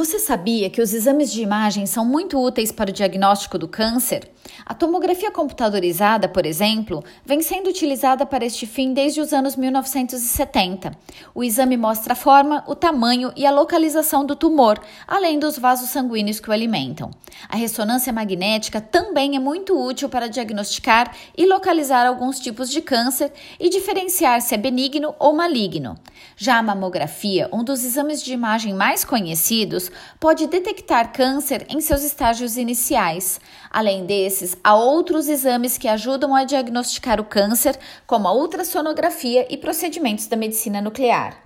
Você sabia que os exames de imagem são muito úteis para o diagnóstico do câncer? A tomografia computadorizada, por exemplo, vem sendo utilizada para este fim desde os anos 1970. O exame mostra a forma, o tamanho e a localização do tumor, além dos vasos sanguíneos que o alimentam. A ressonância magnética também é muito útil para diagnosticar e localizar alguns tipos de câncer e diferenciar se é benigno ou maligno. Já a mamografia, um dos exames de imagem mais conhecidos, pode detectar câncer em seus estágios iniciais. Além desses, há outros exames que ajudam a diagnosticar o câncer, como a ultrassonografia e procedimentos da medicina nuclear.